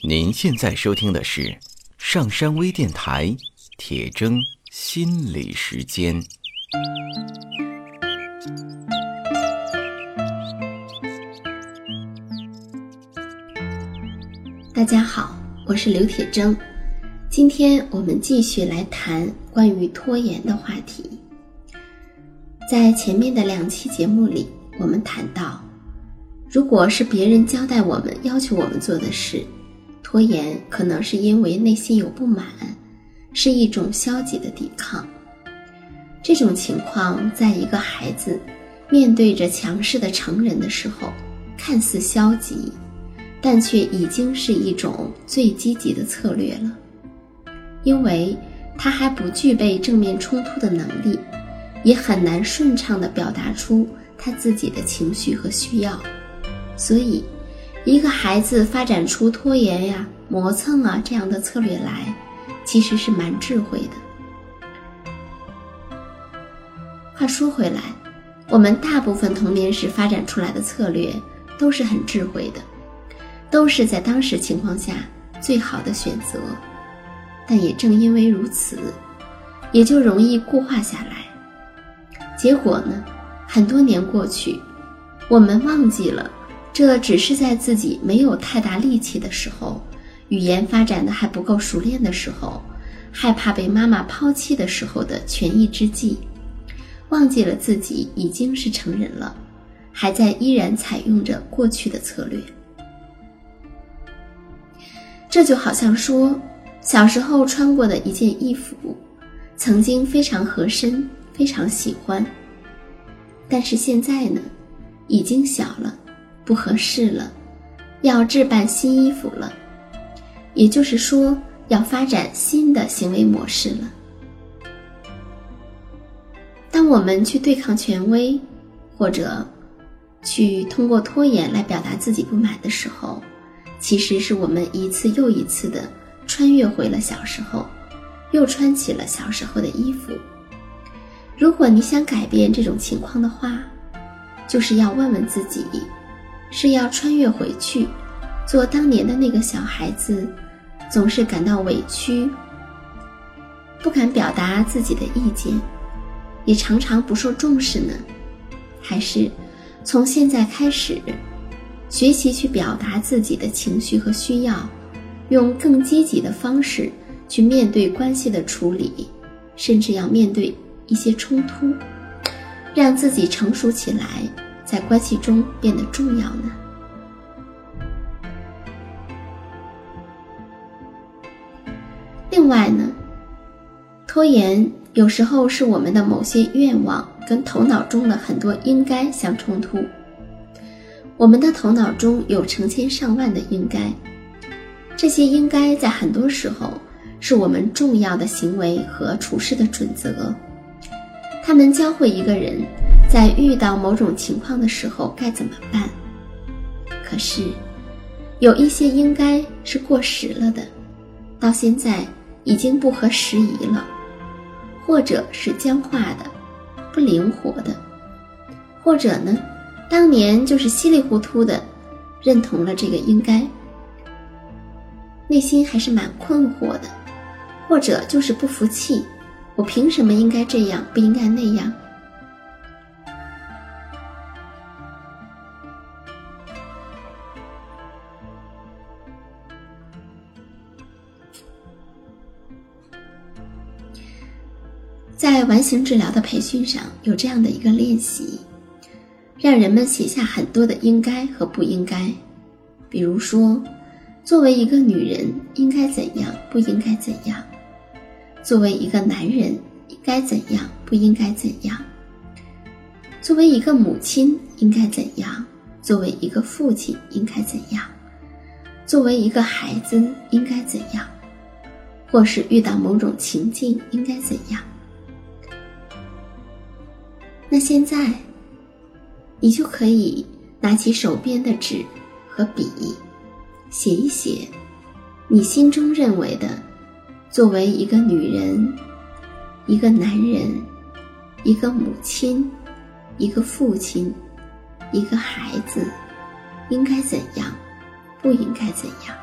您现在收听的是上山微电台铁铮心理时间。大家好，我是刘铁铮，今天我们继续来谈关于拖延的话题。在前面的两期节目里，我们谈到，如果是别人交代我们、要求我们做的事，拖延可能是因为内心有不满，是一种消极的抵抗。这种情况，在一个孩子面对着强势的成人的时候，看似消极，但却已经是一种最积极的策略了，因为他还不具备正面冲突的能力，也很难顺畅地表达出他自己的情绪和需要，所以。一个孩子发展出拖延呀、磨蹭啊这样的策略来，其实是蛮智慧的。话说回来，我们大部分童年时发展出来的策略都是很智慧的，都是在当时情况下最好的选择。但也正因为如此，也就容易固化下来。结果呢，很多年过去，我们忘记了。这只是在自己没有太大力气的时候，语言发展的还不够熟练的时候，害怕被妈妈抛弃的时候的权宜之计，忘记了自己已经是成人了，还在依然采用着过去的策略。这就好像说，小时候穿过的一件衣服，曾经非常合身，非常喜欢，但是现在呢，已经小了。不合适了，要置办新衣服了，也就是说，要发展新的行为模式了。当我们去对抗权威，或者去通过拖延来表达自己不满的时候，其实是我们一次又一次的穿越回了小时候，又穿起了小时候的衣服。如果你想改变这种情况的话，就是要问问自己。是要穿越回去，做当年的那个小孩子，总是感到委屈，不敢表达自己的意见，也常常不受重视呢？还是从现在开始，学习去表达自己的情绪和需要，用更积极的方式去面对关系的处理，甚至要面对一些冲突，让自己成熟起来。在关系中变得重要呢。另外呢，拖延有时候是我们的某些愿望跟头脑中的很多应该相冲突。我们的头脑中有成千上万的应该，这些应该在很多时候是我们重要的行为和处事的准则，他们教会一个人。在遇到某种情况的时候该怎么办？可是，有一些应该是过时了的，到现在已经不合时宜了，或者是僵化的、不灵活的，或者呢，当年就是稀里糊涂的认同了这个应该，内心还是蛮困惑的，或者就是不服气，我凭什么应该这样，不应该那样？在完形治疗的培训上有这样的一个练习，让人们写下很多的应该和不应该，比如说，作为一个女人应该怎样，不应该怎样；作为一个男人该怎样，不应该怎样；作为一个母亲应该怎样，作为一个父亲应该怎样；作为一个孩子应该怎样，或是遇到某种情境应该怎样。那现在，你就可以拿起手边的纸和笔，写一写你心中认为的，作为一个女人、一个男人、一个母亲、一个父亲、一个孩子，应该怎样，不应该怎样。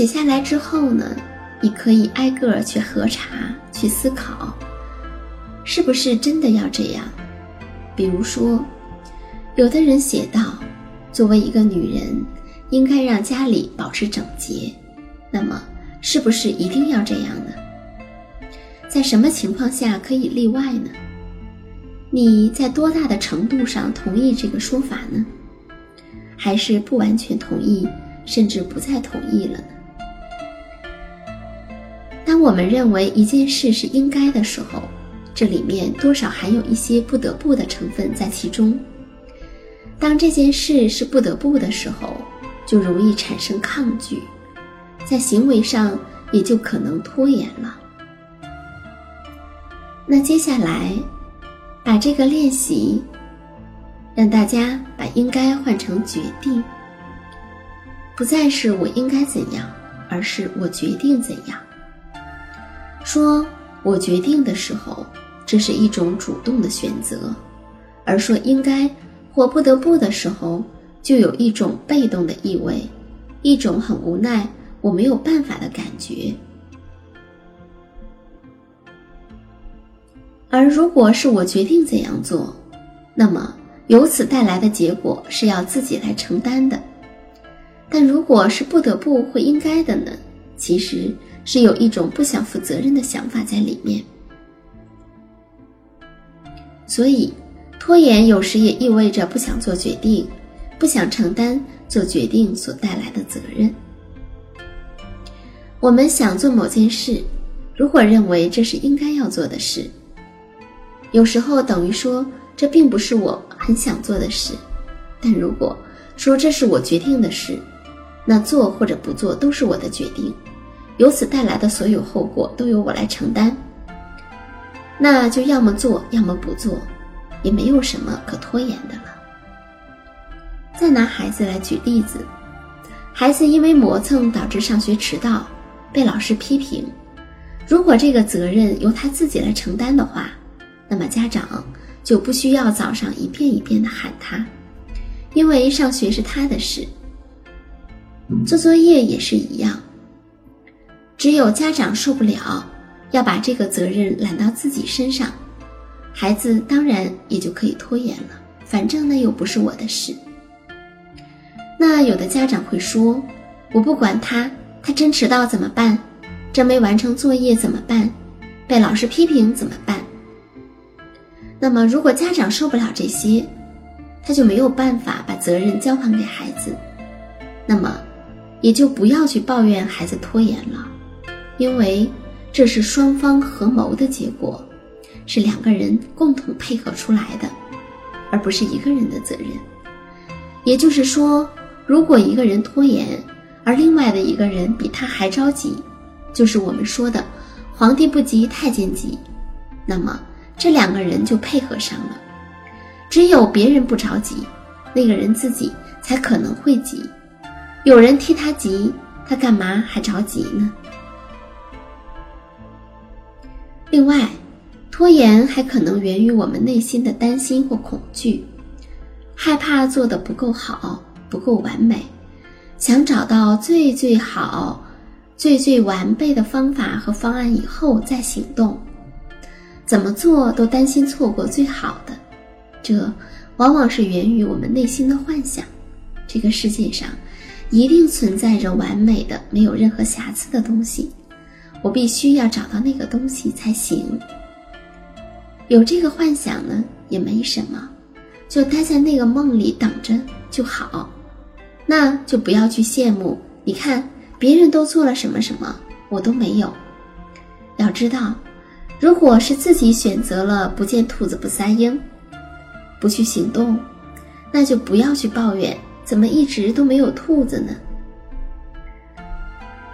写下来之后呢，你可以挨个去核查、去思考，是不是真的要这样？比如说，有的人写道：“作为一个女人，应该让家里保持整洁。”那么，是不是一定要这样呢？在什么情况下可以例外呢？你在多大的程度上同意这个说法呢？还是不完全同意，甚至不再同意了呢？当我们认为一件事是应该的时候，这里面多少含有一些不得不的成分在其中。当这件事是不得不的时候，就容易产生抗拒，在行为上也就可能拖延了。那接下来，把这个练习，让大家把应该换成决定，不再是我应该怎样，而是我决定怎样。说我决定的时候，这是一种主动的选择；而说应该或不得不的时候，就有一种被动的意味，一种很无奈、我没有办法的感觉。而如果是我决定怎样做，那么由此带来的结果是要自己来承担的。但如果是不得不或应该的呢？其实是有一种不想负责任的想法在里面。所以，拖延有时也意味着不想做决定，不想承担做决定所带来的责任。我们想做某件事，如果认为这是应该要做的事。有时候等于说这并不是我很想做的事，但如果说这是我决定的事，那做或者不做都是我的决定，由此带来的所有后果都由我来承担。那就要么做，要么不做，也没有什么可拖延的了。再拿孩子来举例子，孩子因为磨蹭导致上学迟到，被老师批评，如果这个责任由他自己来承担的话。那么家长就不需要早上一遍一遍的喊他，因为上学是他的事。做作业也是一样，只有家长受不了，要把这个责任揽到自己身上，孩子当然也就可以拖延了。反正那又不是我的事。那有的家长会说：“我不管他，他真迟到怎么办？真没完成作业怎么办？被老师批评怎么办？”那么，如果家长受不了这些，他就没有办法把责任交还给孩子，那么也就不要去抱怨孩子拖延了，因为这是双方合谋的结果，是两个人共同配合出来的，而不是一个人的责任。也就是说，如果一个人拖延，而另外的一个人比他还着急，就是我们说的“皇帝不急太监急”，那么。这两个人就配合上了，只有别人不着急，那个人自己才可能会急。有人替他急，他干嘛还着急呢？另外，拖延还可能源于我们内心的担心或恐惧，害怕做的不够好、不够完美，想找到最最好、最最完备的方法和方案以后再行动。怎么做都担心错过最好的，这往往是源于我们内心的幻想。这个世界上一定存在着完美的、没有任何瑕疵的东西，我必须要找到那个东西才行。有这个幻想呢，也没什么，就待在那个梦里等着就好。那就不要去羡慕，你看别人都做了什么什么，我都没有。要知道。如果是自己选择了不见兔子不撒鹰，不去行动，那就不要去抱怨怎么一直都没有兔子呢？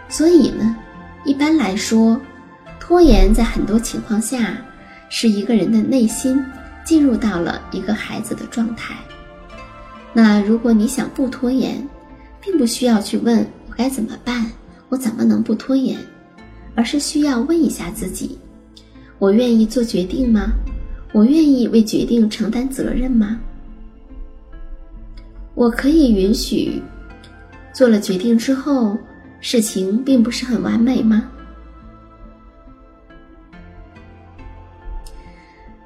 所以呢，一般来说，拖延在很多情况下是一个人的内心进入到了一个孩子的状态。那如果你想不拖延，并不需要去问我该怎么办，我怎么能不拖延，而是需要问一下自己。我愿意做决定吗？我愿意为决定承担责任吗？我可以允许做了决定之后，事情并不是很完美吗？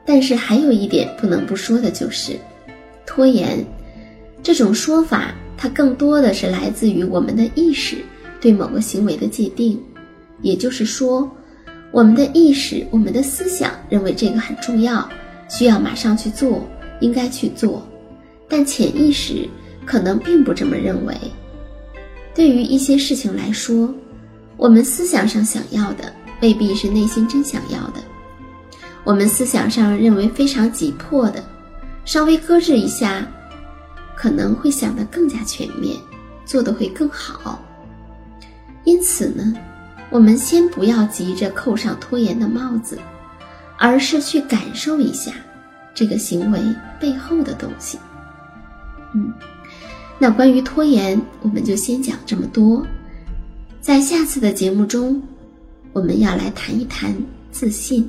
但是还有一点不能不说的就是，拖延这种说法，它更多的是来自于我们的意识对某个行为的界定，也就是说，我们的意识、我们的思想认为这个很重要，需要马上去做，应该去做，但潜意识可能并不这么认为。对于一些事情来说，我们思想上想要的未必是内心真想要的。我们思想上认为非常急迫的，稍微搁置一下，可能会想得更加全面，做得会更好。因此呢，我们先不要急着扣上拖延的帽子，而是去感受一下这个行为背后的东西。嗯。那关于拖延，我们就先讲这么多。在下次的节目中，我们要来谈一谈自信。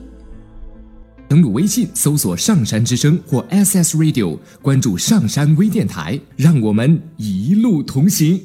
登录微信搜索“上山之声”或 SS Radio，关注上山微电台，让我们一路同行。